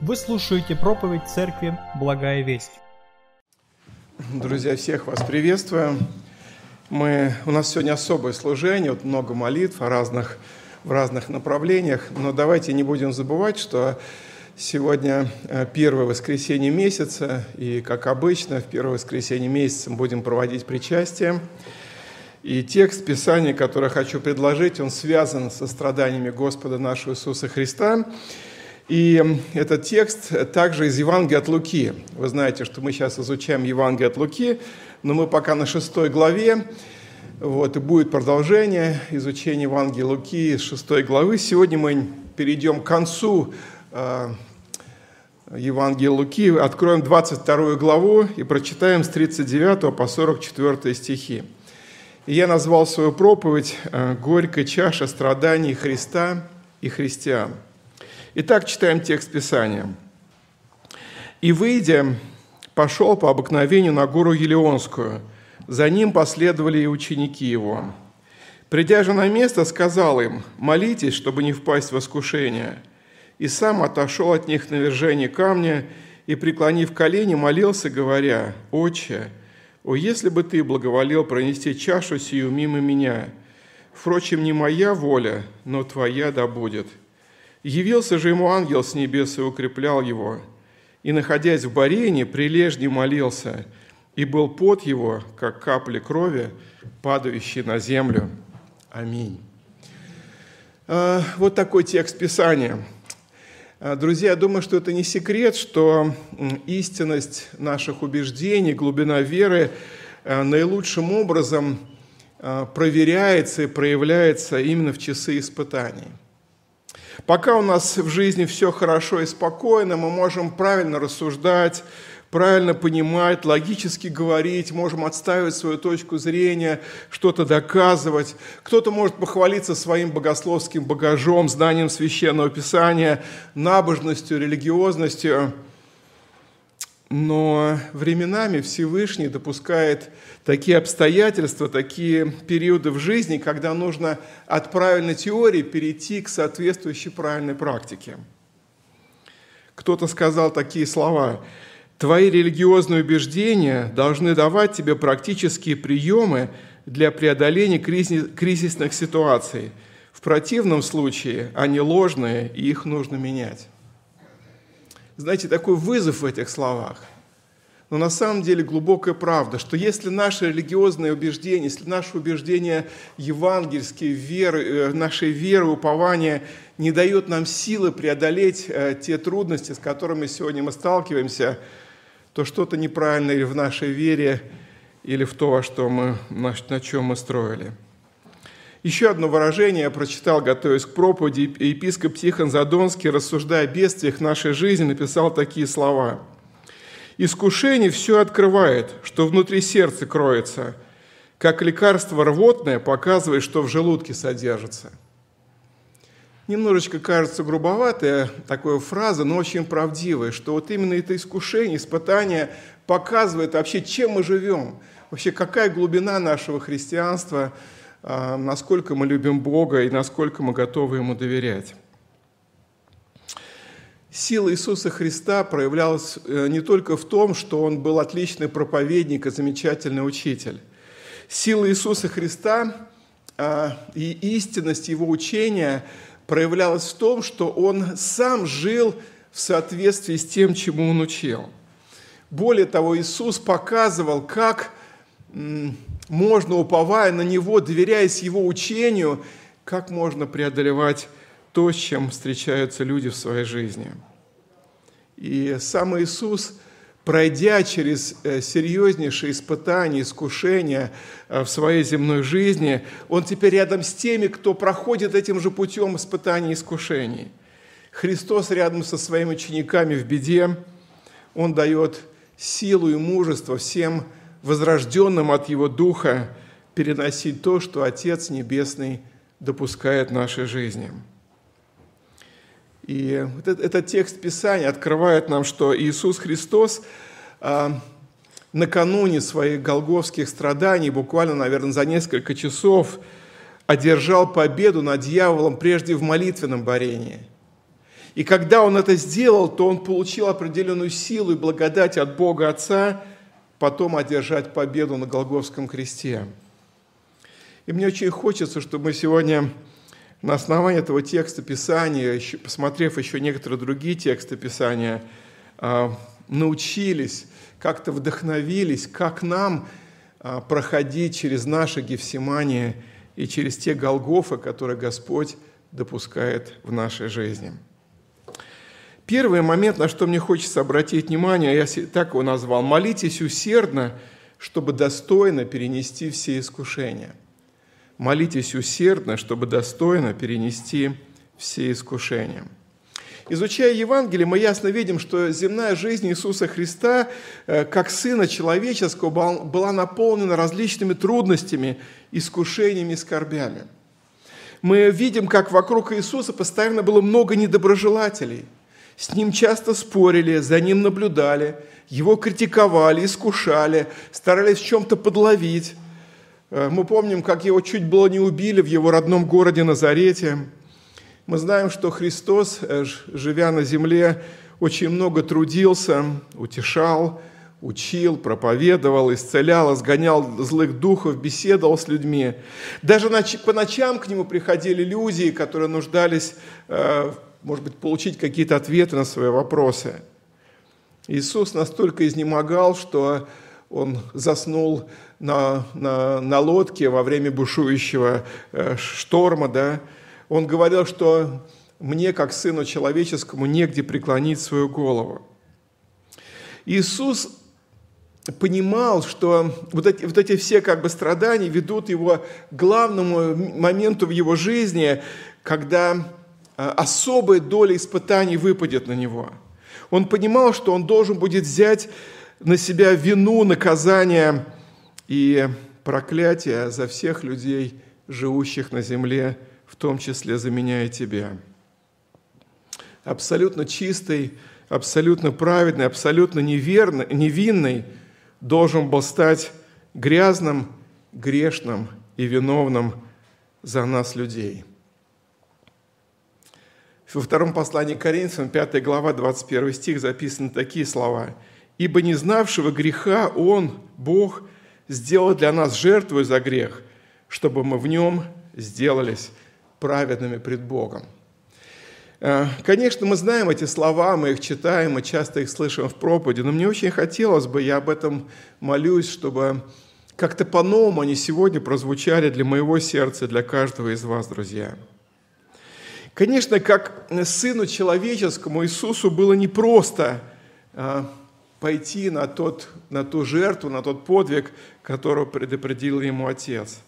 Вы слушаете проповедь Церкви «Благая весть». Друзья, всех вас приветствую. Мы, у нас сегодня особое служение, вот много молитв о разных, в разных направлениях, но давайте не будем забывать, что сегодня э, первое воскресенье месяца, и, как обычно, в первое воскресенье месяца мы будем проводить причастие. И текст Писания, который хочу предложить, он связан со страданиями Господа нашего Иисуса Христа. И этот текст также из Евангелия от Луки. Вы знаете, что мы сейчас изучаем Евангелие от Луки, но мы пока на шестой главе. Вот, и будет продолжение изучения Евангелия Луки из шестой главы. Сегодня мы перейдем к концу э, Евангелия Луки, откроем 22 главу и прочитаем с 39 по 44 стихи. И я назвал свою проповедь э, «Горькая чаша страданий Христа и христиан». Итак, читаем текст Писания. «И, выйдя, пошел по обыкновению на гору Елеонскую. За ним последовали и ученики его. Придя же на место, сказал им, молитесь, чтобы не впасть в искушение. И сам отошел от них на вержение камня и, преклонив колени, молился, говоря, «Отче, «О, если бы ты благоволил пронести чашу сию мимо меня! Впрочем, не моя воля, но твоя да будет». Явился же ему ангел с небес и укреплял его. И, находясь в Барене, прилежне молился, и был пот его, как капли крови, падающие на землю. Аминь. А, вот такой текст Писания – а, друзья, я думаю, что это не секрет, что истинность наших убеждений, глубина веры а, наилучшим образом проверяется и проявляется именно в часы испытаний. Пока у нас в жизни все хорошо и спокойно, мы можем правильно рассуждать, правильно понимать, логически говорить, можем отстаивать свою точку зрения, что-то доказывать. Кто-то может похвалиться своим богословским багажом, знанием священного писания, набожностью, религиозностью. Но временами Всевышний допускает такие обстоятельства, такие периоды в жизни, когда нужно от правильной теории перейти к соответствующей правильной практике. Кто-то сказал такие слова – Твои религиозные убеждения должны давать тебе практические приемы для преодоления кризисных ситуаций. В противном случае они ложные, и их нужно менять. Знаете, такой вызов в этих словах. Но на самом деле глубокая правда, что если наши религиозные убеждения, если наши убеждения евангельские, веры, э, нашей веры, упования не дают нам силы преодолеть э, те трудности, с которыми сегодня мы сталкиваемся – то что-то неправильно в нашей вере, или в то, во что мы, на чем мы строили. Еще одно выражение я прочитал, готовясь к проповеди. Епископ Тихон Задонский, рассуждая о бедствиях нашей жизни, написал такие слова. «Искушение все открывает, что внутри сердца кроется, как лекарство рвотное показывает, что в желудке содержится». Немножечко кажется грубоватая такая фраза, но очень правдивая, что вот именно это искушение, испытание показывает вообще, чем мы живем, вообще какая глубина нашего христианства, насколько мы любим Бога и насколько мы готовы Ему доверять. Сила Иисуса Христа проявлялась э, не только в том, что Он был отличный проповедник и замечательный учитель. Сила Иисуса Христа а, и истинность Его учения – проявлялась в том, что он сам жил в соответствии с тем, чему он учил. Более того, Иисус показывал, как можно, уповая на Него, доверяясь Его учению, как можно преодолевать то, с чем встречаются люди в своей жизни. И сам Иисус – пройдя через э, серьезнейшие испытания, искушения э, в своей земной жизни, он теперь рядом с теми, кто проходит этим же путем испытаний и искушений. Христос рядом со своими учениками в беде, Он дает силу и мужество всем возрожденным от Его Духа переносить то, что Отец Небесный допускает в нашей жизни – и вот этот текст Писания открывает нам, что Иисус Христос а, накануне своих голговских страданий, буквально, наверное, за несколько часов, одержал победу над дьяволом прежде в молитвенном борении. И когда он это сделал, то он получил определенную силу и благодать от Бога Отца потом одержать победу на Голговском кресте. И мне очень хочется, чтобы мы сегодня на основании этого текста Писания, посмотрев еще некоторые другие тексты Писания, а, научились, как-то вдохновились, как нам а, проходить через наше Гефсимание и через те Голгофы, которые Господь допускает в нашей жизни. Первый момент, на что мне хочется обратить внимание, я так его назвал, молитесь усердно, чтобы достойно перенести все искушения. Молитесь усердно, чтобы достойно перенести все искушения. Изучая Евангелие, мы ясно видим, что земная жизнь Иисуса Христа, э, как Сына Человеческого, была наполнена различными трудностями, искушениями и скорбями. Мы видим, как вокруг Иисуса постоянно было много недоброжелателей – с ним часто спорили, за ним наблюдали, его критиковали, искушали, старались в чем-то подловить. Э, мы помним, как его чуть было не убили в его родном городе Назарете. Мы знаем, что Христос, э, живя на земле, очень много трудился, утешал, учил, проповедовал, исцелял, изгонял злых духов, беседовал с людьми. Даже по ночам к нему приходили люди, которые нуждались э, может быть, получить какие-то ответы на свои вопросы. Иисус настолько изнемогал, что он заснул на, на, на лодке во время бушующего э, шторма. Да? Он говорил, что мне, как сыну человеческому, негде преклонить свою голову. Иисус понимал, что вот эти, вот эти все как бы страдания ведут его к главному моменту в его жизни, когда особая доля испытаний выпадет на него. Он понимал, что он должен будет взять на себя вину, наказание и проклятие за всех людей, живущих на земле, в том числе за меня и тебя. Абсолютно чистый, абсолютно праведный, абсолютно неверный, невинный должен был стать грязным, грешным и виновным за нас людей – во втором послании к Коринфянам, 5 глава, 21 стих, записаны такие слова. «Ибо не знавшего греха Он, Бог, сделал для нас жертву за грех, чтобы мы в нем сделались праведными пред Богом». Э, конечно, мы знаем эти слова, мы их читаем, мы часто их слышим в проповеди, но мне очень хотелось бы, я об этом молюсь, чтобы как-то по-новому они сегодня прозвучали для моего сердца, для каждого из вас, друзья – Конечно, как Сыну Человеческому Иисусу было непросто а, пойти на, тот, на ту жертву, на тот подвиг, которого предопределил ему Отец.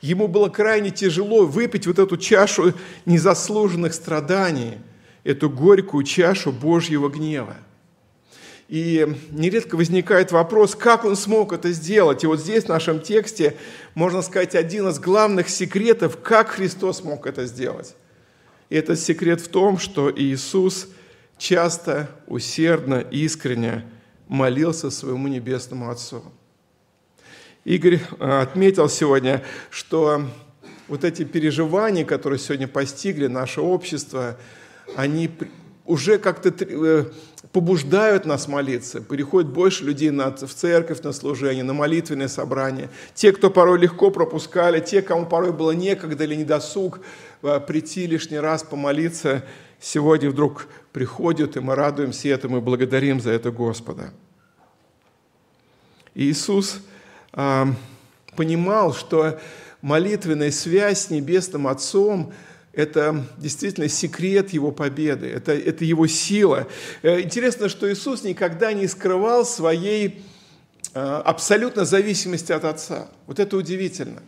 Ему было крайне тяжело выпить вот эту чашу незаслуженных страданий, эту горькую чашу Божьего гнева. И нередко возникает вопрос, как он смог это сделать. И вот здесь в нашем тексте, можно сказать, один из главных секретов, как Христос мог это сделать. И этот секрет в том, что Иисус часто, усердно, искренне молился своему Небесному Отцу. Игорь э, отметил сегодня, что вот эти переживания, которые сегодня постигли наше общество, они уже как-то э, побуждают нас молиться. Приходит больше людей в церковь на служение, на молитвенное собрание. Те, кто порой легко пропускали, те, кому порой было некогда или недосуг э, прийти лишний раз помолиться, сегодня вдруг приходят, и мы радуемся этому и благодарим за это Господа. Иисус э, понимал, что молитвенная связь с Небесным Отцом – это действительно секрет его победы, это, это его сила. Э, интересно, что Иисус никогда не скрывал своей э, абсолютно зависимости от Отца. Вот это удивительно.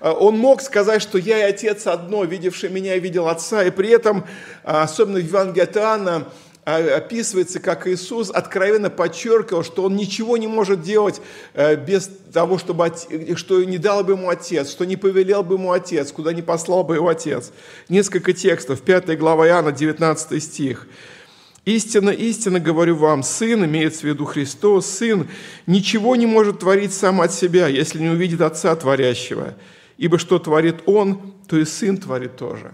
Э, он мог сказать, что я и Отец одно, видевший меня видел Отца, и при этом, особенно в Евангелии от Иоанна, а, описывается, как Иисус откровенно подчеркивал, что Он ничего не может делать э, без того, чтобы, что не дал бы Ему Отец, что не повелел бы Ему Отец, куда не послал бы Его Отец. Несколько текстов, 5 глава Иоанна, 19 стих. «Истинно, истинно говорю вам, Сын, имеется в виду Христос, Сын, ничего не может творить сам от себя, если не увидит Отца Творящего. Ибо что творит Он, то и Сын творит тоже».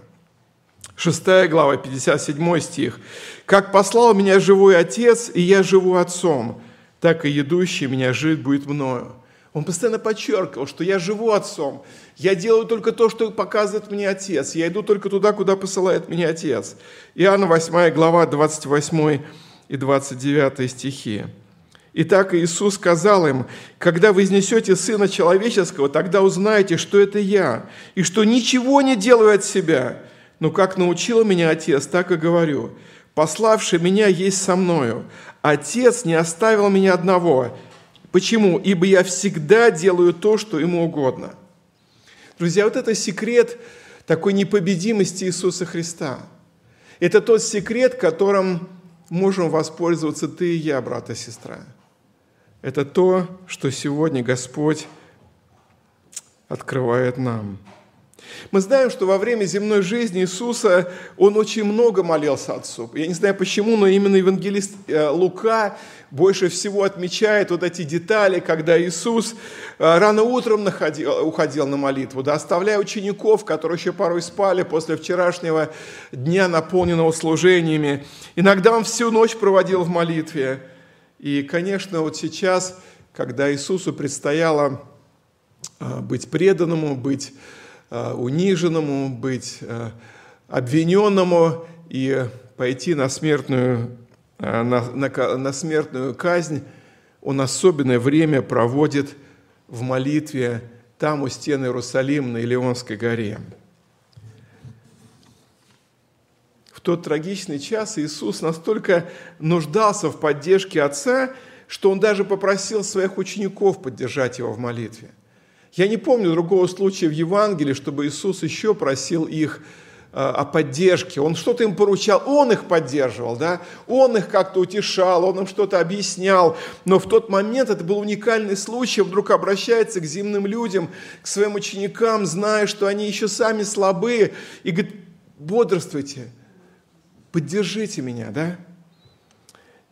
6 глава, 57 стих. «Как послал меня живой Отец, и я живу Отцом, так и едущий меня жить будет мною». Он постоянно подчеркивал, что я живу Отцом, я делаю только то, что показывает мне Отец, я иду только туда, куда посылает меня Отец. Иоанна 8 глава, 28 и 29 стихи. Итак, Иисус сказал им, «Когда вы изнесете Сына Человеческого, тогда узнаете, что это Я, и что ничего не делаю от себя, но как научил меня Отец, так и говорю. Пославший меня есть со мною. Отец не оставил меня одного. Почему? Ибо я всегда делаю то, что ему угодно». Друзья, вот это секрет такой непобедимости Иисуса Христа. Это тот секрет, которым можем воспользоваться ты и я, брат и сестра – это то, что сегодня Господь открывает нам. Мы знаем, что во время земной жизни Иисуса Он очень много молился Отцу. Я не знаю почему, но именно евангелист э, Лука больше всего отмечает вот эти детали, когда Иисус э, рано утром находил, уходил на молитву, да, оставляя учеников, которые еще порой спали после вчерашнего дня, наполненного служениями. Иногда Он всю ночь проводил в молитве. И, конечно, вот сейчас, когда Иисусу предстояло а, быть преданному, быть униженному, быть а, обвиненному и пойти на смертную, на, на, на смертную казнь, он особенное время проводит в молитве там у стены Иерусалима на Илионской горе. тот трагичный час Иисус настолько нуждался в поддержке Отца, что Он даже попросил своих учеников поддержать Его в молитве. Я не помню другого случая в Евангелии, чтобы Иисус еще просил их э, о поддержке. Он что-то им поручал, Он их поддерживал, да? Он их как-то утешал, Он им что-то объяснял. Но в тот момент это был уникальный случай. Вдруг обращается к земным людям, к своим ученикам, зная, что они еще сами слабые, и говорит, бодрствуйте, поддержите меня, да?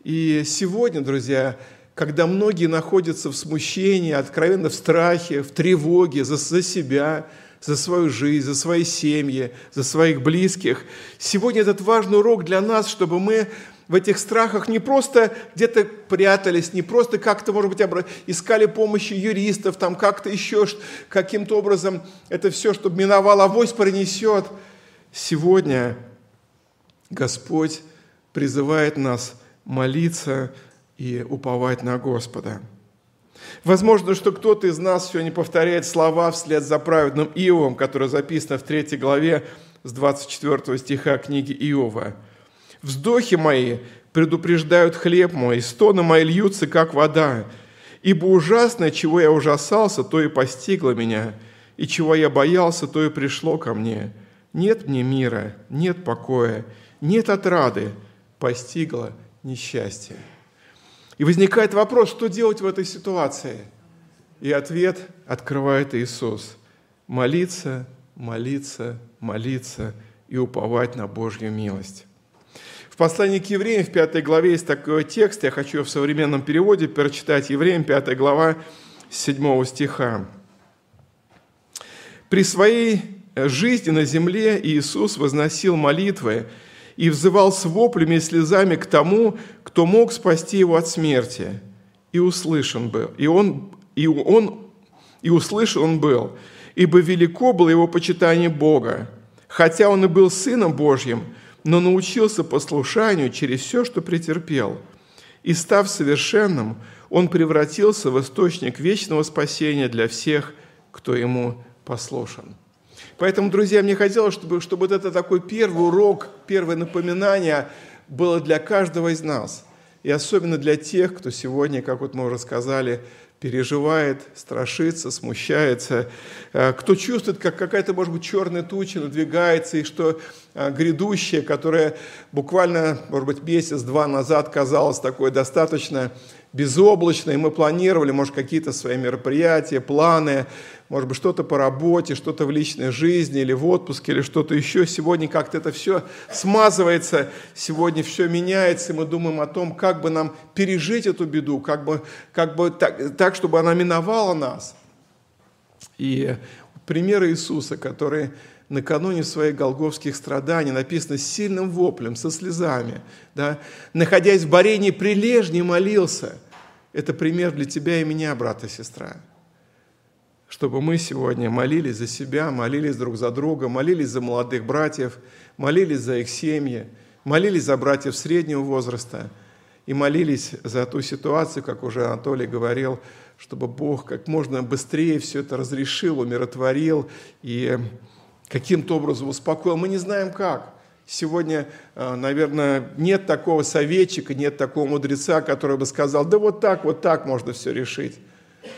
И сегодня, друзья, когда многие находятся в смущении, откровенно в страхе, в тревоге за, за себя, за свою жизнь, за свои семьи, за своих близких, сегодня этот важный урок для нас, чтобы мы в этих страхах не просто где-то прятались, не просто как-то, может быть, искали помощи юристов, там как-то еще каким-то образом это все, чтобы миновало, авось пронесет. Сегодня Господь призывает нас молиться и уповать на Господа. Возможно, что кто-то из нас сегодня повторяет слова вслед за праведным Иовом, которое записано в 3 главе с 24 стиха книги Иова. «Вздохи мои предупреждают хлеб мой, стоны мои льются, как вода. Ибо ужасное, чего я ужасался, то и постигло меня, и чего я боялся, то и пришло ко мне. Нет мне мира, нет покоя, нет отрады, постигло несчастье. И возникает вопрос, что делать в этой ситуации? И ответ открывает Иисус. Молиться, молиться, молиться и уповать на Божью милость. В послании к евреям в пятой главе есть такой текст, я хочу в современном переводе прочитать евреям, пятая глава, 7 стиха. «При своей жизни на земле Иисус возносил молитвы, и взывал с воплями и слезами к тому, кто мог спасти его от смерти. И услышан был. И он, и он, и услышан он был, ибо велико было его почитание Бога. Хотя он и был Сыном Божьим, но научился послушанию через все, что претерпел. И став совершенным, он превратился в источник вечного спасения для всех, кто ему послушан. Поэтому, друзья, мне хотелось, чтобы, чтобы вот это такой первый урок, первое напоминание было для каждого из нас. И особенно для тех, кто сегодня, как вот мы уже сказали, переживает, страшится, смущается, э, кто чувствует, как какая-то, может быть, черная туча надвигается, и что грядущее, которое буквально, может быть, месяц-два назад казалось такое достаточно безоблачно, и мы планировали, может, какие-то свои мероприятия, планы, может быть, что-то по работе, что-то в личной жизни или в отпуске, или что-то еще. Сегодня как-то это все смазывается, сегодня все меняется, и мы думаем о том, как бы нам пережить эту беду, как бы, как бы так, так, чтобы она миновала нас. И пример Иисуса, который накануне своих голговских страданий, написано с сильным воплем, со слезами, да, находясь в борении прилежней молился. Это пример для тебя и меня, брат и сестра. Чтобы мы сегодня молились за себя, молились друг за друга, молились за молодых братьев, молились за их семьи, молились за братьев среднего возраста и молились за ту ситуацию, как уже Анатолий говорил, чтобы Бог как можно быстрее все это разрешил, умиротворил и каким-то образом успокоил. Мы не знаем как. Сегодня, э, наверное, нет такого советчика, нет такого мудреца, который бы сказал, да вот так, вот так можно все решить.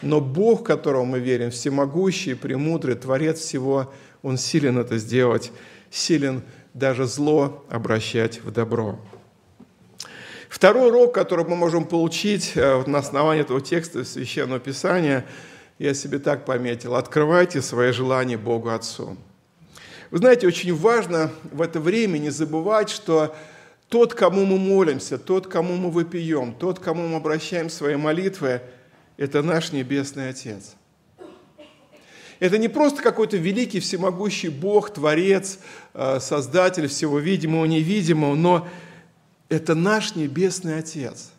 Но Бог, которого мы верим, всемогущий, премудрый, Творец всего, Он силен это сделать, силен даже зло обращать в добро. Второй урок, который мы можем получить э, на основании этого текста Священного Писания, я себе так пометил, открывайте свои желания Богу Отцу. Вы знаете, очень важно в это время не забывать, что тот, кому мы молимся, тот, кому мы выпьем, тот, кому мы обращаем свои молитвы, это наш Небесный Отец. Это не просто какой-то великий, всемогущий Бог, Творец, э, Создатель всего видимого, невидимого, но это наш Небесный Отец.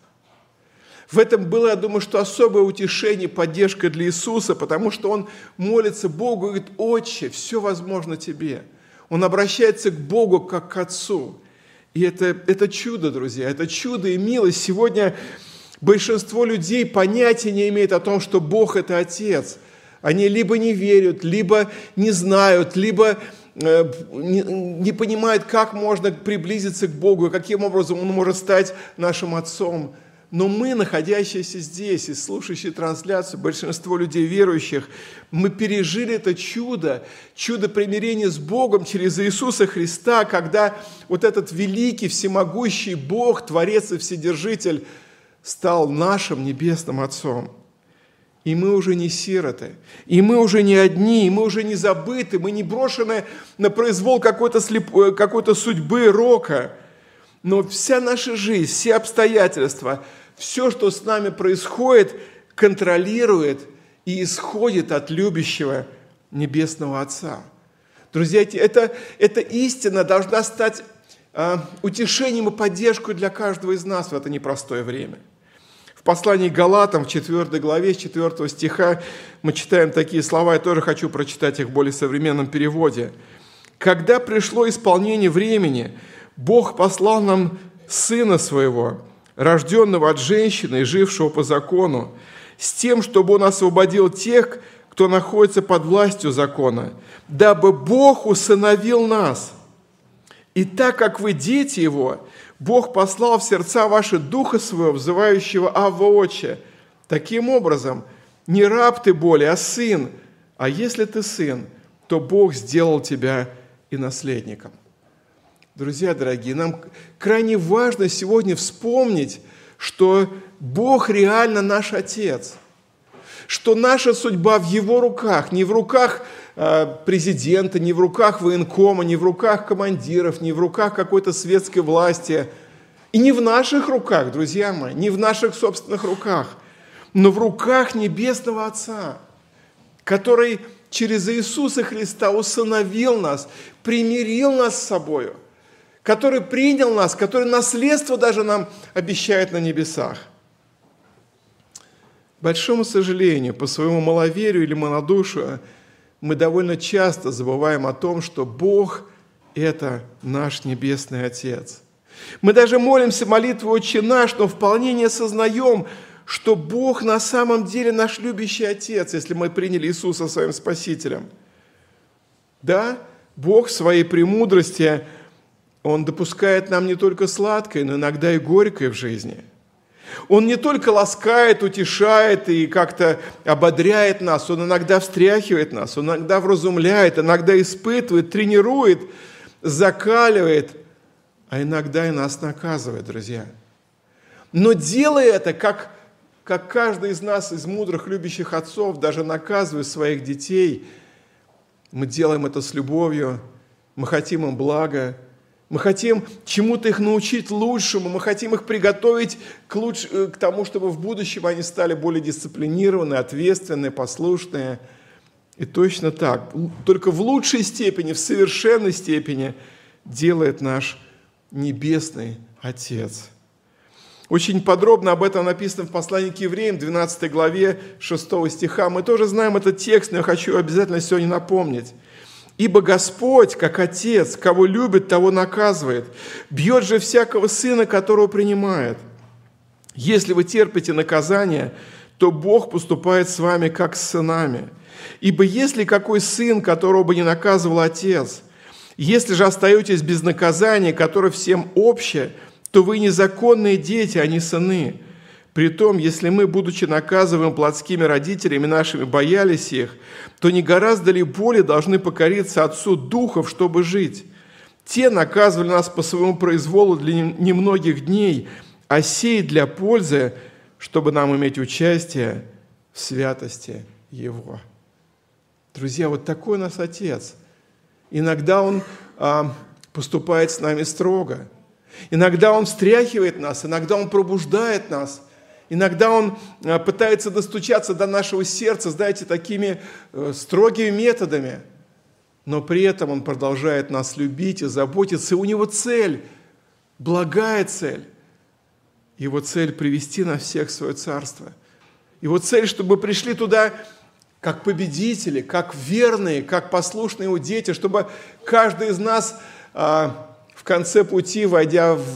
В этом было, я думаю, что особое утешение, поддержка для Иисуса, потому что Он молится Богу и говорит, «Отче, все возможно Тебе». Он обращается к Богу как к Отцу. И это, это чудо, друзья, это чудо и милость. Сегодня большинство людей понятия не имеет о том, что Бог – это Отец. Они либо не верят, либо не знают, либо Э, не понимает, как можно приблизиться к Богу, каким образом Он может стать нашим Отцом. Но мы, находящиеся здесь и слушающие трансляцию, большинство людей верующих, мы пережили это чудо, чудо примирения с Богом через Иисуса Христа, когда вот этот великий, всемогущий Бог, Творец и Вседержитель, стал нашим Небесным Отцом. И мы уже не сироты, и мы уже не одни, и мы уже не забыты, мы не брошены на произвол какой-то, слеп... Э, какой-то судьбы, рока. Но вся наша жизнь, все обстоятельства, все, что с нами происходит, контролирует и исходит от любящего Небесного Отца. Друзья, это, эта истина должна стать э, утешением и поддержкой для каждого из нас в это непростое время – в послании Галатам, в 4 главе, с 4 стиха, мы читаем такие слова, я тоже хочу прочитать их в более современном переводе. «Когда пришло исполнение времени, Бог послал нам Сына Своего, рожденного от женщины жившего по закону, с тем, чтобы Он освободил тех, кто находится под властью закона, дабы Бог усыновил нас. И так как вы дети Его, Бог послал в сердца ваши Духа Своего, взывающего Авва Отче. Таким образом, не раб ты более, а сын. А если ты сын, то Бог сделал тебя и наследником. Друзья дорогие, нам крайне важно сегодня вспомнить, что Бог реально наш Отец, что наша судьба в Его руках, не в руках Э, президента, не в руках военкома, не в руках командиров, не в руках какой-то светской власти. И не в наших руках, друзья мои, не в наших собственных руках, но в руках Небесного Отца, который через Иисуса Христа усыновил нас, примирил нас с собою, который принял нас, который наследство даже нам обещает на небесах. большому сожалению, по своему маловерию или малодушию – мы довольно часто забываем о том, что Бог – это наш Небесный Отец. Мы даже молимся молитву «Отче наш», но вполне не осознаем, что Бог на самом деле наш любящий Отец, если мы приняли Иисуса своим Спасителем. Да, Бог в своей премудрости, Он допускает нам не только сладкое, но иногда и горькое в жизни – он не только ласкает, утешает и как-то ободряет нас, он иногда встряхивает нас, он иногда вразумляет, иногда испытывает, тренирует, закаливает, а иногда и нас наказывает, друзья. Но делая это, как, как каждый из нас, из мудрых, любящих отцов, даже наказывая своих детей, мы делаем это с любовью, мы хотим им блага, мы хотим чему-то их научить лучшему, мы хотим их приготовить к, луч... Э, к тому, чтобы в будущем они стали более дисциплинированные, ответственные, послушные. И точно так, только в лучшей степени, в совершенной степени делает наш Небесный Отец. Очень подробно об этом написано в послании к евреям, 12 главе 6 стиха. Мы тоже знаем этот текст, но я хочу обязательно сегодня напомнить. «Ибо Господь, как Отец, кого любит, того наказывает. Бьет же всякого сына, которого принимает. Если вы терпите наказание, то Бог поступает с вами, как с сынами. Ибо если какой сын, которого бы не наказывал Отец, если же остаетесь без наказания, которое всем общее, то вы незаконные дети, а не сыны. Притом, если мы, будучи наказываем плотскими родителями нашими, боялись их, то не гораздо ли более должны покориться Отцу Духов, чтобы жить? Те наказывали нас по своему произволу для немногих дней, а сей для пользы, чтобы нам иметь участие в святости Его. Друзья, вот такой у нас Отец. Иногда Он а, поступает с нами строго. Иногда Он встряхивает нас, иногда Он пробуждает нас – Иногда он а, пытается достучаться до нашего сердца, знаете, такими э, строгими методами. Но при этом он продолжает нас любить и заботиться. И у него цель, благая цель. Его цель – привести нас всех свое царство. Его цель, чтобы пришли туда как победители, как верные, как послушные его дети, чтобы каждый из нас а, в конце пути, войдя в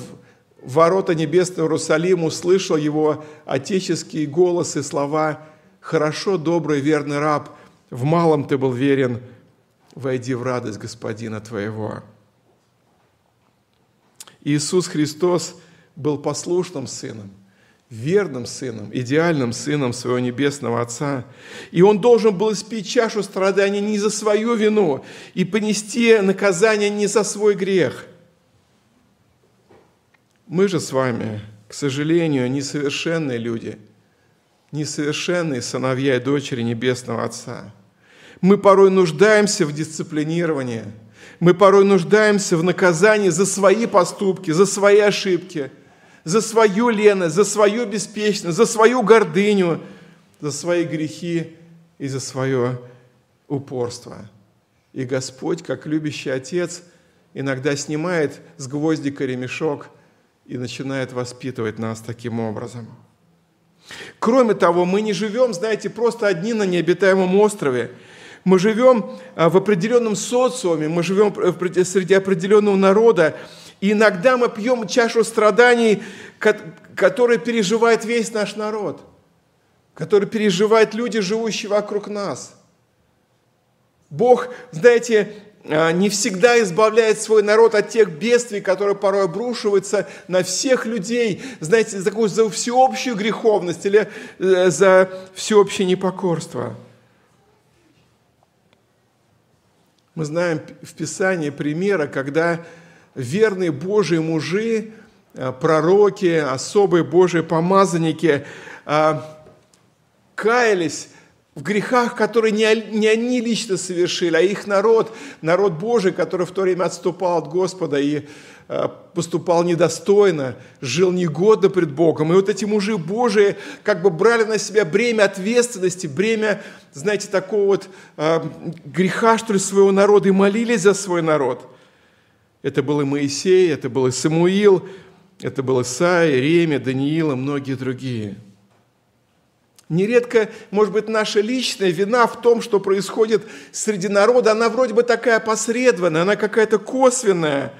ворота небесного Иерусалима, услышал его отеческие голосы и слова «Хорошо, добрый, верный раб, в малом ты был верен, войди в радость Господина твоего». Иисус Христос был послушным сыном, верным сыном, идеальным сыном своего небесного Отца. И он должен был испить чашу страданий не за свою вину и понести наказание не за свой грех – мы же с вами, к сожалению, несовершенные люди, несовершенные сыновья и дочери Небесного Отца. Мы порой нуждаемся в дисциплинировании, мы порой нуждаемся в наказании за свои поступки, за свои ошибки, за свою леность, за свою беспечность, за свою гордыню, за свои грехи и за свое упорство. И Господь, как любящий Отец, иногда снимает с гвоздика ремешок – и начинает воспитывать нас таким образом. Кроме того, мы не живем, знаете, просто одни на необитаемом острове. Мы живем а, в определенном социуме, мы живем среди определенного народа, и иногда мы пьем чашу страданий, которые переживает весь наш народ, который переживают люди, живущие вокруг нас. Бог, знаете, не всегда избавляет свой народ от тех бедствий, которые порой обрушиваются на всех людей, знаете, за, такую, за всеобщую греховность или э, за всеобщее непокорство. Мы знаем в Писании примера, когда верные Божьи мужи, э, пророки, особые Божьи помазанники каялись в грехах, которые не, они лично совершили, а их народ, народ Божий, который в то время отступал от Господа и э, поступал недостойно, жил негодно пред Богом. И вот эти мужи Божии как бы брали на себя бремя ответственности, бремя, знаете, такого вот э, греха, что ли, своего народа, и молились за свой народ. Это был и Моисей, это был и Самуил, это был Исаия, Ремя, Даниил и многие другие – Нередко, может быть, наша личная вина в том, что происходит среди народа, она вроде бы такая посредственная, она какая-то косвенная.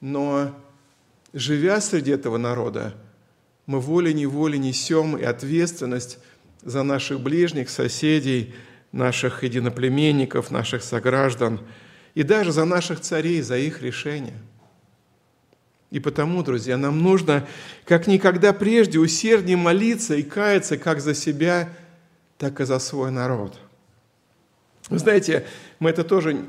Но живя среди этого народа, мы волей-неволей несем и ответственность за наших ближних, соседей, наших единоплеменников, наших сограждан и даже за наших царей, за их решения – и потому, друзья, нам нужно как никогда прежде усерднее молиться и каяться как за себя, так и за свой народ. Вы знаете, мы это тоже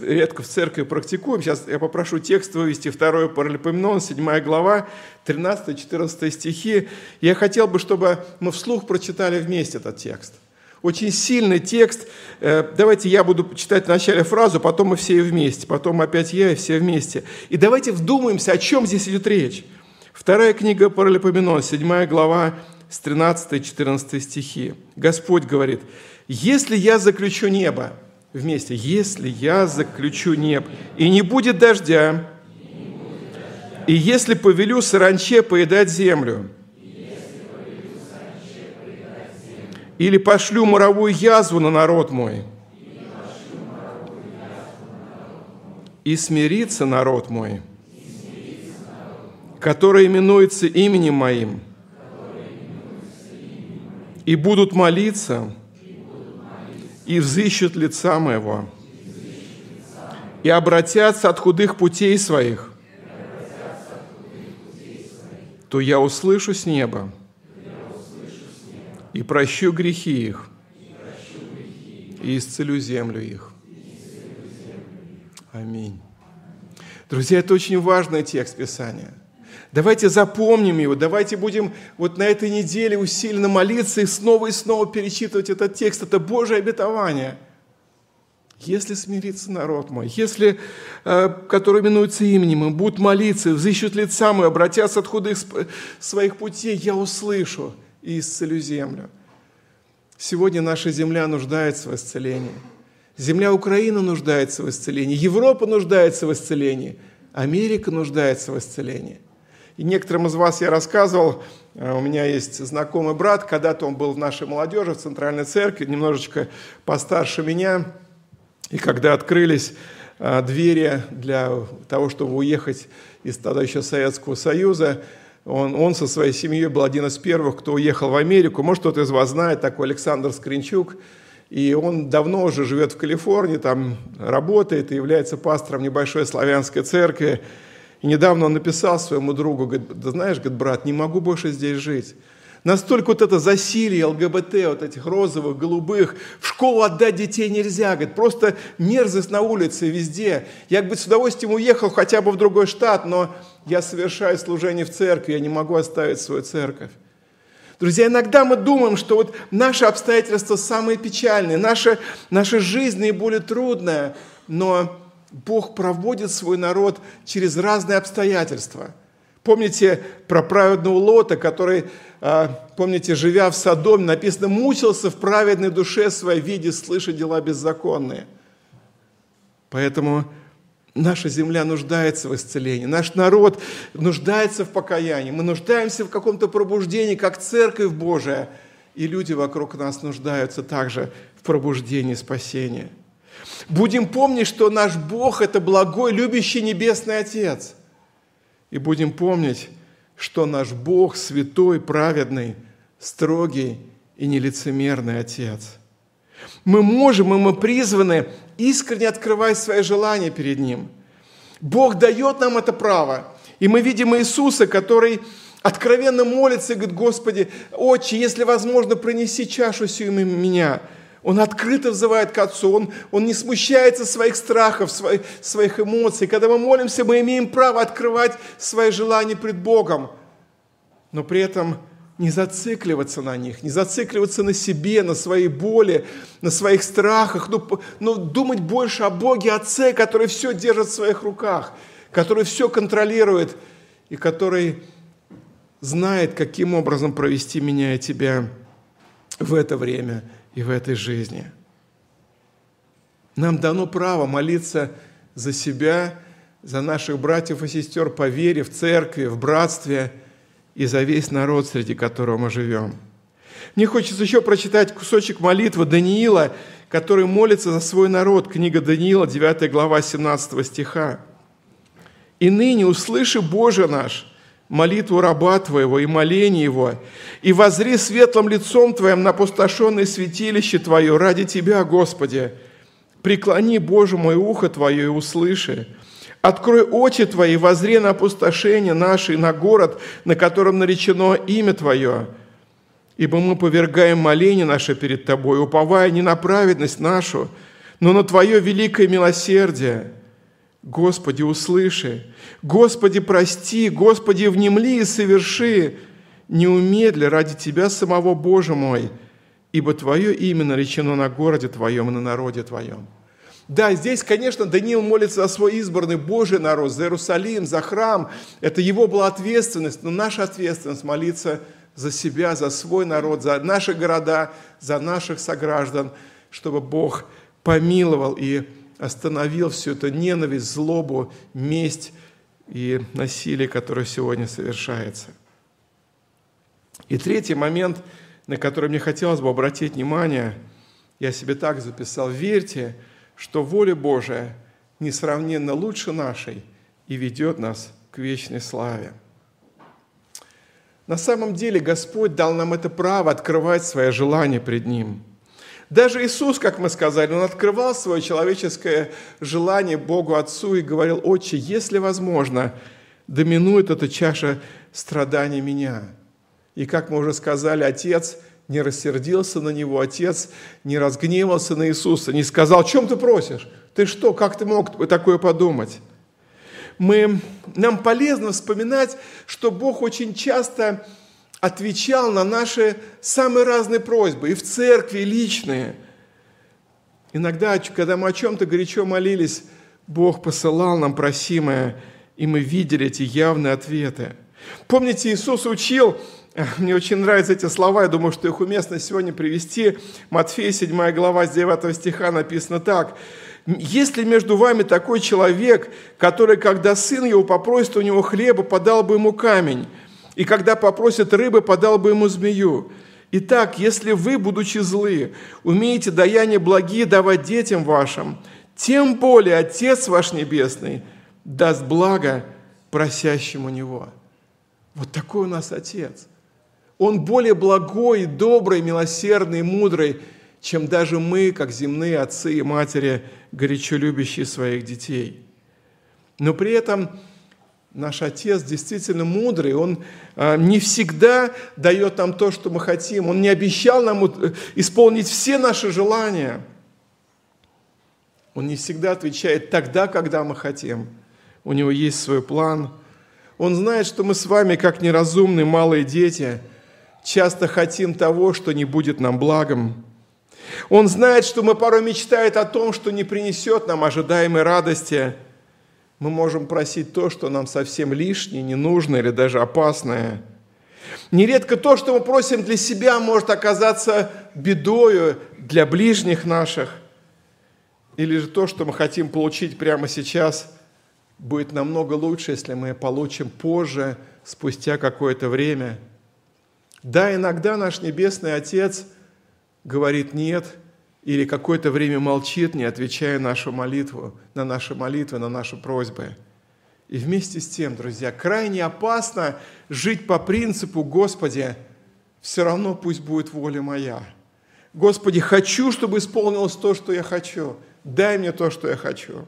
редко в церкви практикуем. Сейчас я попрошу текст вывести, 2 Паралипоменон, 7 глава, 13-14 стихи. Я хотел бы, чтобы мы вслух прочитали вместе этот текст – очень сильный текст. Э, давайте я буду читать вначале фразу, потом мы все вместе, потом опять я и все вместе. И давайте вдумаемся, о чем здесь идет речь. Вторая книга Паралипоменон, 7 глава, с 13-14 стихи. Господь говорит, «Если я заключу небо, вместе, если я заключу небо, и не будет дождя, и если повелю саранче поедать землю, или пошлю моровую язву на народ мой, и смирится народ мой, который именуется именем моим, и будут молиться, и взыщут лица моего, и обратятся от худых путей своих, то я услышу с неба и прощу грехи их, и исцелю землю их. Аминь. Друзья, это очень важный текст Писания. Давайте запомним его, давайте будем вот на этой неделе усиленно молиться и снова и снова перечитывать этот текст. Это Божье обетование. Если смирится народ мой, если, э, который именуется именем, и будут молиться, взыщут лица мои, обратятся от худых своих путей, я услышу и исцелю землю. Сегодня наша земля нуждается в исцелении. Земля Украины нуждается в исцелении, Европа нуждается в исцелении, Америка нуждается в исцелении. И некоторым из вас я рассказывал, э, у меня есть знакомый брат, когда-то он был в нашей молодежи, в Центральной Церкви, немножечко постарше меня. И когда открылись э, двери для того, чтобы уехать из тогда еще Советского Союза, он, он со своей семьей был один из первых, кто уехал в Америку. Может, кто-то из вас знает, такой Александр Скринчук. И он давно уже живет в Калифорнии, там работает и является пастором небольшой славянской церкви. И недавно он написал своему другу, говорит, да знаешь, говорит, брат, не могу больше здесь жить. Настолько вот это засилие ЛГБТ, вот этих розовых, голубых, в школу отдать детей нельзя, говорит, просто мерзость на улице везде. Я, говорит, с удовольствием уехал хотя бы в другой штат, но я совершаю служение в церкви, я не могу оставить свою церковь. Друзья, иногда мы думаем, что вот наши обстоятельства самые печальные, наша, наша жизнь наиболее трудная, но Бог проводит свой народ через разные обстоятельства. Помните про праведного Лота, который, помните, живя в Содоме, написано, мучился в праведной душе своей, видя, слыша дела беззаконные. Поэтому наша земля нуждается в исцелении, наш народ нуждается в покаянии, мы нуждаемся в каком-то пробуждении, как церковь Божия, и люди вокруг нас нуждаются также в пробуждении спасения. Будем помнить, что наш Бог – это благой, любящий Небесный Отец. И будем помнить, что наш Бог – святой, праведный, строгий и нелицемерный Отец. Мы можем и мы призваны искренне открывать свои желания перед Ним. Бог дает нам это право. И мы видим Иисуса, который откровенно молится и говорит, Господи, Отче, если возможно, пронеси чашу сию меня – он открыто взывает к Отцу, он, он не смущается своих страхов, своих, своих эмоций. Когда мы молимся, мы имеем право открывать свои желания пред Богом, но при этом не зацикливаться на них, не зацикливаться на себе, на своей боли, на своих страхах, но, но думать больше о Боге Отце, который все держит в своих руках, который все контролирует и который знает, каким образом провести меня и тебя в это время – и в этой жизни. Нам дано право молиться за себя, за наших братьев и сестер по вере, в церкви, в братстве и за весь народ, среди которого мы живем. Мне хочется еще прочитать кусочек молитвы Даниила, который молится за свой народ. Книга Даниила, 9 глава, 17 стиха. «И ныне услыши, Боже наш, молитву раба Твоего и моление его, и возри светлым лицом Твоим на пустошенное святилище Твое ради Тебя, Господи. Преклони, Боже мой, ухо Твое и услыши. Открой очи Твои, возри на опустошение наше и на город, на котором наречено имя Твое. Ибо мы повергаем моление наше перед Тобой, уповая не на праведность нашу, но на Твое великое милосердие – Господи, услыши, Господи, прости, Господи, внемли и соверши, не умедли ради Тебя самого, Боже мой, ибо Твое имя наречено на городе Твоем и на народе Твоем. Да, здесь, конечно, Даниил молится за свой избранный Божий народ, за Иерусалим, за храм. Это его была ответственность, но наша ответственность молиться за себя, за свой народ, за наши города, за наших сограждан, чтобы Бог помиловал и остановил всю эту ненависть, злобу, месть и насилие, которое сегодня совершается. И третий момент, на который мне хотелось бы обратить внимание, я себе так записал, верьте, что воля Божия несравненно лучше нашей и ведет нас к вечной славе. На самом деле Господь дал нам это право открывать свои желания пред Ним. Даже Иисус, как мы сказали, Он открывал свое человеческое желание Богу Отцу и говорил, «Отче, если возможно, доминует эта чаша страданий меня». И как мы уже сказали, Отец не рассердился на Него, Отец не разгневался на Иисуса, не сказал, «Чем ты просишь? Ты что, как ты мог такое подумать?» мы, нам полезно вспоминать, что Бог очень часто отвечал на наши самые разные просьбы, и в церкви, личные. Иногда, когда мы о чем-то горячо молились, Бог посылал нам просимое, и мы видели эти явные ответы. Помните, Иисус учил, мне очень нравятся эти слова, я думаю, что их уместно сегодня привести. Матфея 7 глава с 9 стиха написано так. Если между вами такой человек, который, когда сын его попросит у него хлеба, подал бы ему камень, и когда попросит рыбы, подал бы ему змею. Итак, если вы, будучи злы, умеете даяния благие давать детям вашим, тем более Отец ваш Небесный даст благо просящему Него. Вот такой у нас Отец. Он более благой, добрый, милосердный, мудрый, чем даже мы, как земные отцы и матери, горячо любящие своих детей. Но при этом наш Отец действительно мудрый, Он а, не всегда дает нам то, что мы хотим, Он не обещал нам исполнить все наши желания. Он не всегда отвечает тогда, когда мы хотим. У Него есть свой план. Он знает, что мы с вами, как неразумные малые дети, часто хотим того, что не будет нам благом. Он знает, что мы порой мечтаем о том, что не принесет нам ожидаемой радости. Мы можем просить то, что нам совсем лишнее, ненужное или даже опасное. Нередко то, что мы просим для себя, может оказаться бедою для ближних наших. Или же то, что мы хотим получить прямо сейчас, будет намного лучше, если мы получим позже, спустя какое-то время. Да, иногда наш Небесный Отец – говорит «нет», или какое-то время молчит, не отвечая нашу молитву, на наши молитвы, на наши просьбы. И вместе с тем, друзья, крайне опасно жить по принципу «Господи, все равно пусть будет воля моя». Господи, хочу, чтобы исполнилось то, что я хочу. Дай мне то, что я хочу.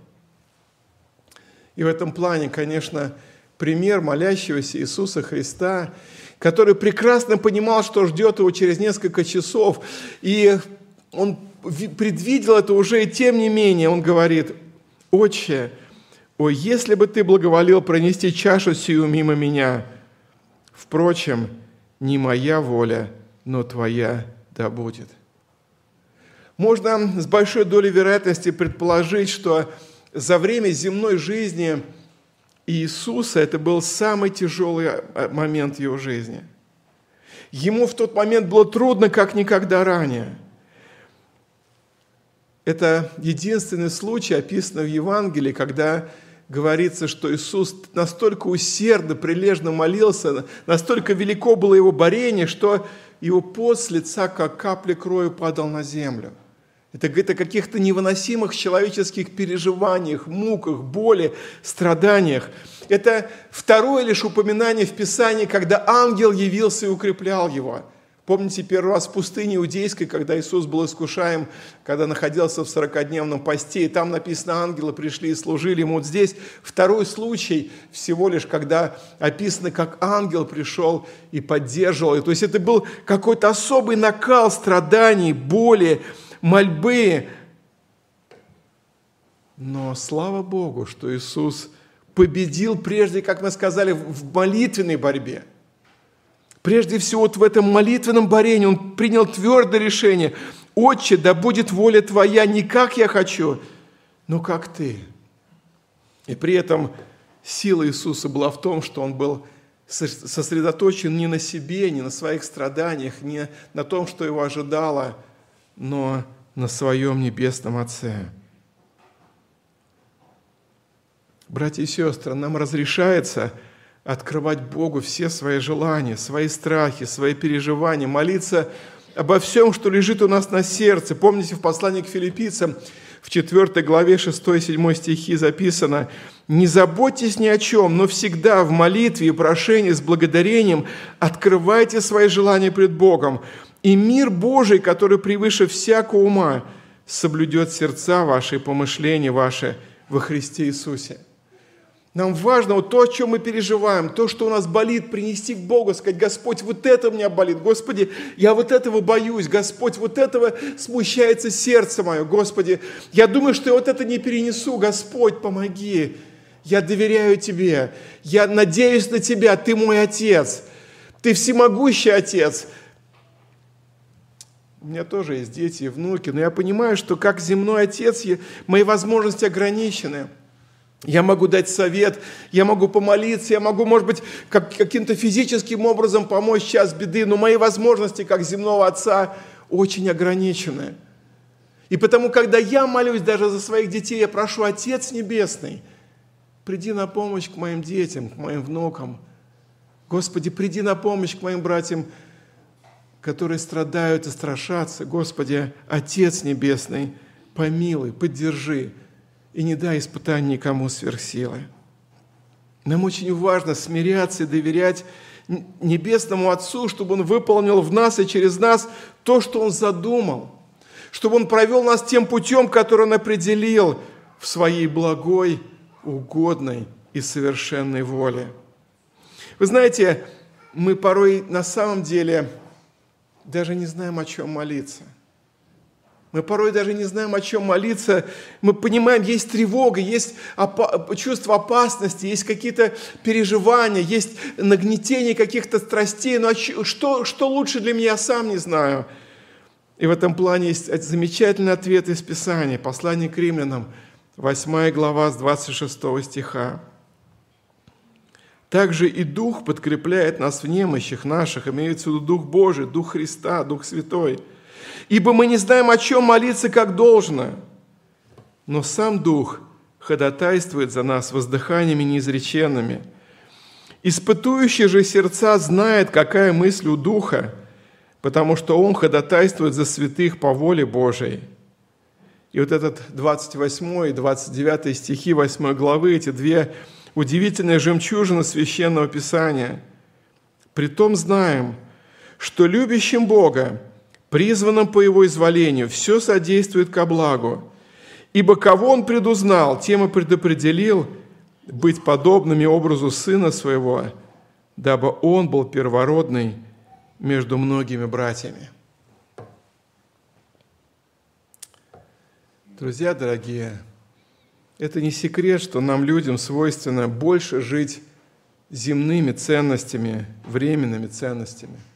И в этом плане, конечно, пример молящегося Иисуса Христа который прекрасно понимал, что ждет его через несколько часов. И он предвидел это уже, и тем не менее он говорит, «Отче, о, если бы ты благоволил пронести чашу сию мимо меня, впрочем, не моя воля, но твоя да будет». Можно с большой долей вероятности предположить, что за время земной жизни – Иисуса это был самый тяжелый а, момент его жизни. Ему в тот момент было трудно, как никогда ранее. Это единственный случай, описанный в Евангелии, когда говорится, что Иисус настолько усердно, прилежно молился, настолько велико было его борение, что его пот с лица, как капля крови, падал на землю – это говорит о каких-то невыносимых человеческих переживаниях, муках, боли, страданиях. Это второе лишь упоминание в Писании, когда ангел явился и укреплял его. Помните первый раз в пустыне иудейской, когда Иисус был искушаем, когда находился в 40-дневном посте, и там написано, ангелы пришли и служили ему. Вот здесь второй случай всего лишь, когда описано, как ангел пришел и поддерживал. То есть это был какой-то особый накал страданий, боли, мольбы. Но слава Богу, что Иисус победил прежде, как мы сказали, в молитвенной борьбе. Прежде всего, вот в этом молитвенном борении Он принял твердое решение. «Отче, да будет воля Твоя не как я хочу, но как Ты». И при этом сила Иисуса была в том, что Он был сосредоточен не на себе, не на своих страданиях, не на том, что его ожидало, но на своем небесном Отце. Братья и сестры, нам разрешается открывать Богу все свои желания, свои страхи, свои переживания, молиться обо всем, что лежит у нас на сердце. Помните, в послании к филиппийцам в 4 главе 6-7 стихи записано «Не заботьтесь ни о чем, но всегда в молитве и прошении с благодарением открывайте свои желания пред Богом, и мир Божий, который превыше всякого ума, соблюдет сердца ваши и помышления ваши во Христе Иисусе». Нам важно вот то, о чем мы переживаем, то, что у нас болит, принести к Богу, сказать, Господь, вот это у меня болит, Господи, я вот этого боюсь, Господь, вот этого смущается сердце мое, Господи, я думаю, что я вот это не перенесу, Господь, помоги, я доверяю Тебе, я надеюсь на Тебя, Ты мой Отец, Ты всемогущий Отец. У меня тоже есть дети и внуки, но я понимаю, что как земной Отец, мои возможности ограничены – я могу дать совет, я могу помолиться, я могу, может быть, как, каким-то физическим образом помочь час беды, но мои возможности как земного отца очень ограничены. И потому, когда я молюсь даже за своих детей, я прошу, Отец Небесный, приди на помощь к моим детям, к моим внукам. Господи, приди на помощь к моим братьям, которые страдают и страшатся. Господи, Отец Небесный, помилуй, поддержи, и не дай испытаний никому сверхсилы. Нам очень важно смиряться и доверять Небесному Отцу, чтобы Он выполнил в нас и через нас то, что Он задумал, чтобы Он провел нас тем путем, который Он определил в Своей благой, угодной и совершенной воле. Вы знаете, мы порой на самом деле даже не знаем, о чем молиться – мы порой даже не знаем, о чем молиться. Мы понимаем, есть тревога, есть опа- чувство опасности, есть какие-то переживания, есть нагнетение каких-то страстей. Но что, что лучше для меня, я сам не знаю. И в этом плане есть замечательный ответ из Писания, послание к римлянам, 8 глава с 26 стиха. Также и Дух подкрепляет нас в немощах наших, имеется в виду Дух Божий, Дух Христа, Дух Святой – ибо мы не знаем, о чем молиться как должно. Но сам Дух ходатайствует за нас воздыханиями неизреченными. Испытующий же сердца знает, какая мысль у Духа, потому что Он ходатайствует за святых по воле Божией. И вот этот 28 и 29 стихи 8 главы, эти две удивительные жемчужины Священного Писания. Притом знаем, что любящим Бога призванным по его изволению, все содействует ко благу. Ибо кого он предузнал, тем и предопределил быть подобными образу Сына Своего, дабы Он был первородный между многими братьями. Друзья дорогие, это не секрет, что нам, людям, свойственно больше жить земными ценностями, временными ценностями –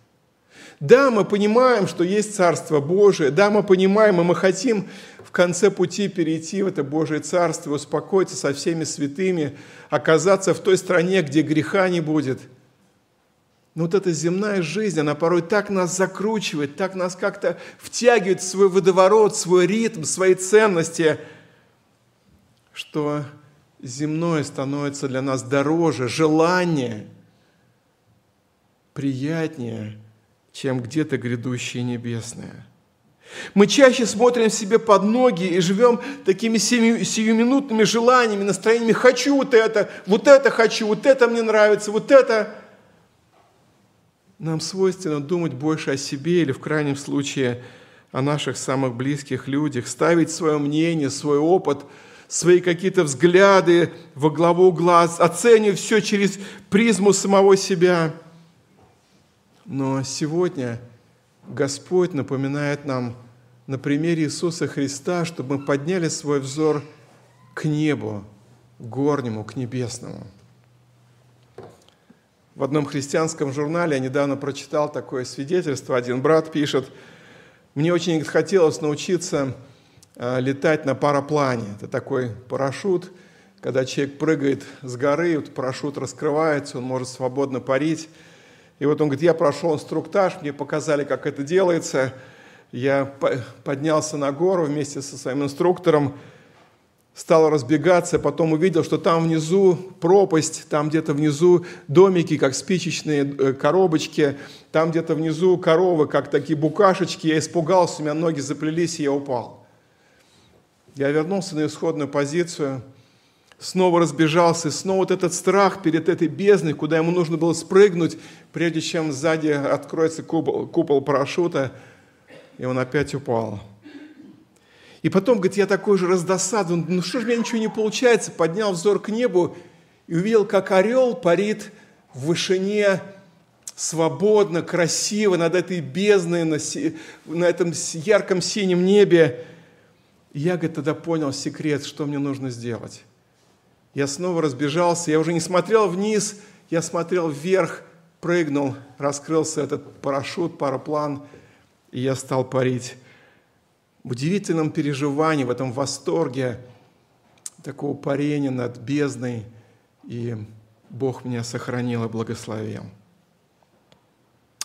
да, мы понимаем, что есть Царство Божие, да, мы понимаем, и мы хотим в конце пути перейти в это Божие Царство, успокоиться со всеми святыми, оказаться в той стране, где греха не будет. Но вот эта земная жизнь, она порой так нас закручивает, так нас как-то втягивает в свой водоворот, свой ритм, свои ценности, что земное становится для нас дороже, желание приятнее – чем где-то грядущее небесное. Мы чаще смотрим себе под ноги и живем такими сиюминутными желаниями, настроениями «хочу вот это, вот это хочу, вот это мне нравится, вот это». Нам свойственно думать больше о себе или в крайнем случае о наших самых близких людях, ставить свое мнение, свой опыт, свои какие-то взгляды во главу глаз, оценивать все через призму самого себя – но сегодня Господь напоминает нам на примере Иисуса Христа, чтобы мы подняли свой взор к небу, горнему, к небесному. В одном христианском журнале я недавно прочитал такое свидетельство. Один брат пишет, мне очень хотелось научиться а, летать на параплане. Это такой парашют, когда человек прыгает с горы, вот парашют раскрывается, он может свободно парить. И вот он говорит, я прошел инструктаж, мне показали, как это делается. Я поднялся на гору вместе со своим инструктором, стал разбегаться, потом увидел, что там внизу пропасть, там где-то внизу домики, как спичечные э, коробочки, там где-то внизу коровы, как такие букашечки. Я испугался, у меня ноги заплелись, и я упал. Я вернулся на исходную позицию, снова разбежался, снова вот этот страх перед этой бездной, куда ему нужно было спрыгнуть, прежде чем сзади откроется купол, купол парашюта, и он опять упал. И потом, говорит, я такой же раздосадан, ну что же у меня ничего не получается, поднял взор к небу и увидел, как орел парит в вышине свободно, красиво над этой бездной, на, на этом ярком синем небе. И я, говорит, тогда понял секрет, что мне нужно сделать. Я снова разбежался, я уже не смотрел вниз, я смотрел вверх, прыгнул, раскрылся этот парашют, параплан, и я стал парить в удивительном переживании, в этом восторге такого парения над бездной, и Бог меня сохранил и благословил.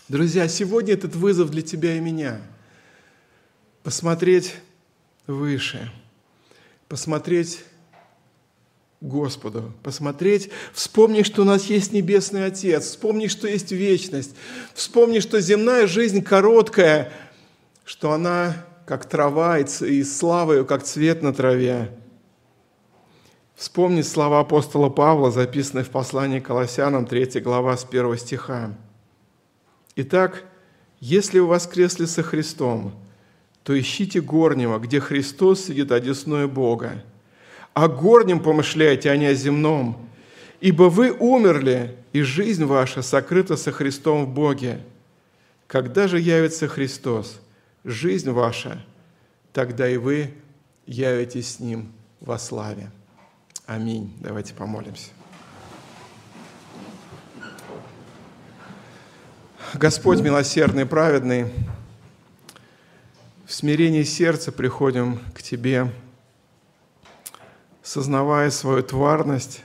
Друзья, сегодня этот вызов для тебя и меня. Посмотреть выше, посмотреть Господу, посмотреть, вспомни, что у нас есть Небесный Отец, вспомни, что есть вечность, вспомни, что земная жизнь короткая, что она как трава, и слава ее, как цвет на траве. Вспомнить слова апостола Павла, записанные в послании к Колоссянам, 3 глава, с 1 стиха. Итак, если вы воскресли со Христом, то ищите горнего, где Христос сидит одесную Бога. О горнем помышляйте, а не о земном, ибо вы умерли, и жизнь ваша сокрыта со Христом в Боге. Когда же явится Христос – жизнь ваша, тогда и вы явитесь с Ним во славе. Аминь. Давайте помолимся. Господь милосердный, праведный, в смирении сердца приходим к Тебе, сознавая свою тварность,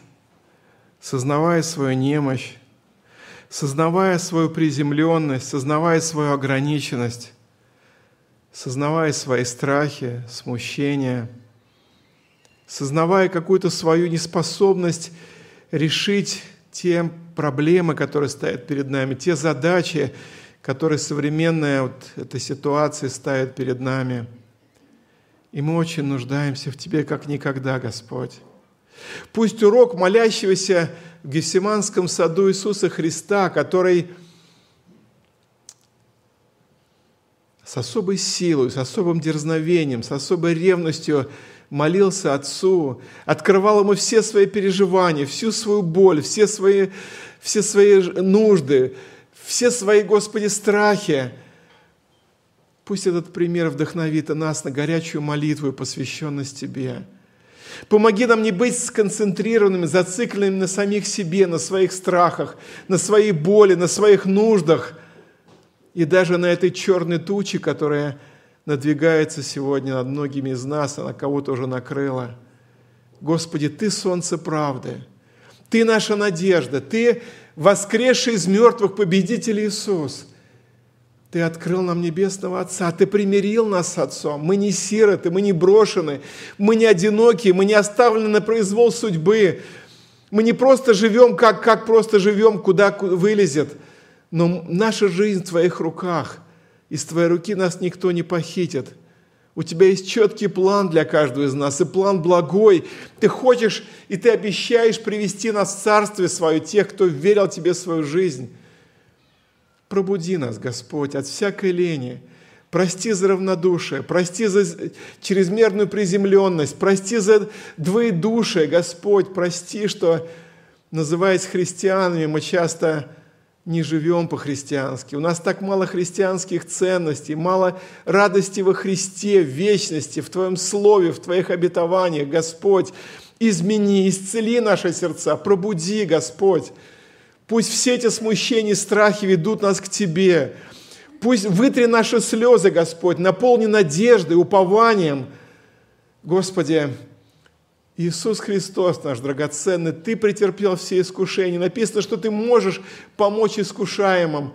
сознавая свою немощь, сознавая свою приземленность, сознавая свою ограниченность, сознавая свои страхи, смущения, сознавая какую-то свою неспособность решить те проблемы, которые стоят перед нами, те задачи, которые современная вот эта ситуация ставит перед нами. И мы очень нуждаемся в Тебе, как никогда, Господь. Пусть урок молящегося в Гефсиманском саду Иисуса Христа, который – с особой силой, с особым дерзновением, с особой ревностью молился Отцу, открывал ему все свои переживания, всю свою боль, все свои, все свои нужды, все свои, Господи, страхи. Пусть этот пример вдохновит нас на горячую молитву и посвященность Тебе. Помоги нам не быть сконцентрированными, зацикленными на самих себе, на своих страхах, на своей боли, на своих нуждах – и даже на этой черной туче, которая надвигается сегодня над многими из нас, она кого-то уже накрыла. Господи, Ты солнце правды, Ты наша надежда, Ты воскресший из мертвых победитель Иисус. Ты открыл нам Небесного Отца, Ты примирил нас с Отцом. Мы не сироты, мы не брошены, мы не одиноки, мы не оставлены на произвол судьбы. Мы не просто живем, как, как просто живем, куда вылезет – но наша жизнь в Твоих руках. Из Твоей руки нас никто не похитит. У Тебя есть четкий план для каждого из нас, и план благой. Ты хочешь и Ты обещаешь привести нас в Царствие Свое, тех, кто верил Тебе свою жизнь. Пробуди нас, Господь, от всякой лени. Прости за равнодушие, прости за чрезмерную приземленность, прости за двоедушие, Господь, прости, что, называясь христианами, мы часто не живем по-христиански. У нас так мало христианских ценностей, мало радости во Христе, в вечности, в Твоем Слове, в Твоих обетованиях. Господь, измени, исцели наши сердца, пробуди, Господь. Пусть все эти смущения и страхи ведут нас к Тебе. Пусть вытри наши слезы, Господь, наполни надеждой, упованием. Господи, Иисус Христос наш драгоценный, Ты претерпел все искушения. Написано, что Ты можешь помочь искушаемым.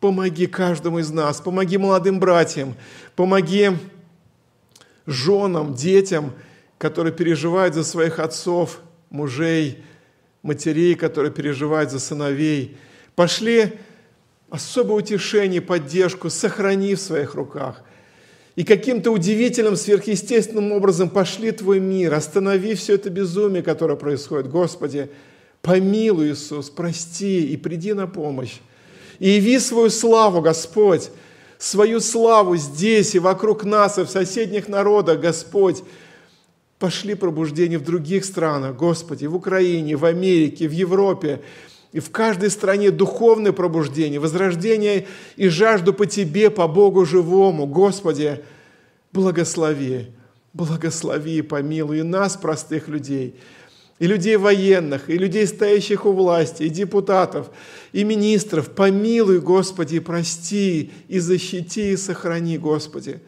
Помоги каждому из нас, помоги молодым братьям, помоги женам, детям, которые переживают за своих отцов, мужей, матерей, которые переживают за сыновей. Пошли особое утешение, поддержку, сохрани в своих руках. И каким-то удивительным, сверхъестественным образом пошли Твой мир, останови все это безумие, которое происходит. Господи, помилуй, Иисус, прости и приди на помощь. И яви свою славу, Господь, свою славу здесь и вокруг нас, и в соседних народах, Господь. Пошли пробуждения в других странах, Господи, в Украине, в Америке, в Европе, и в каждой стране духовное пробуждение, возрождение и жажду по Тебе, по Богу живому. Господи, благослови, благослови и помилуй и нас, простых людей – и людей военных, и людей, стоящих у власти, и депутатов, и министров. Помилуй, Господи, и прости, и защити, и сохрани, Господи.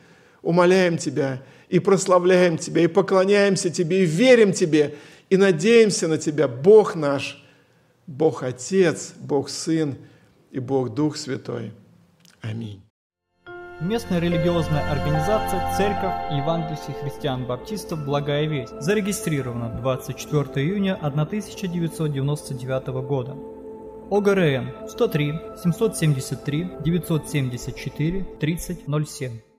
Умоляем Тебя, и прославляем Тебя, и поклоняемся Тебе, и верим Тебе, и надеемся на Тебя, Бог наш, Бог Отец, Бог Сын и Бог Дух Святой. Аминь. Местная религиозная организация Церковь Евангельских христиан-баптистов «Благая весть» зарегистрирована 24 июня 1999 года. ОГРН 103 773 974 3007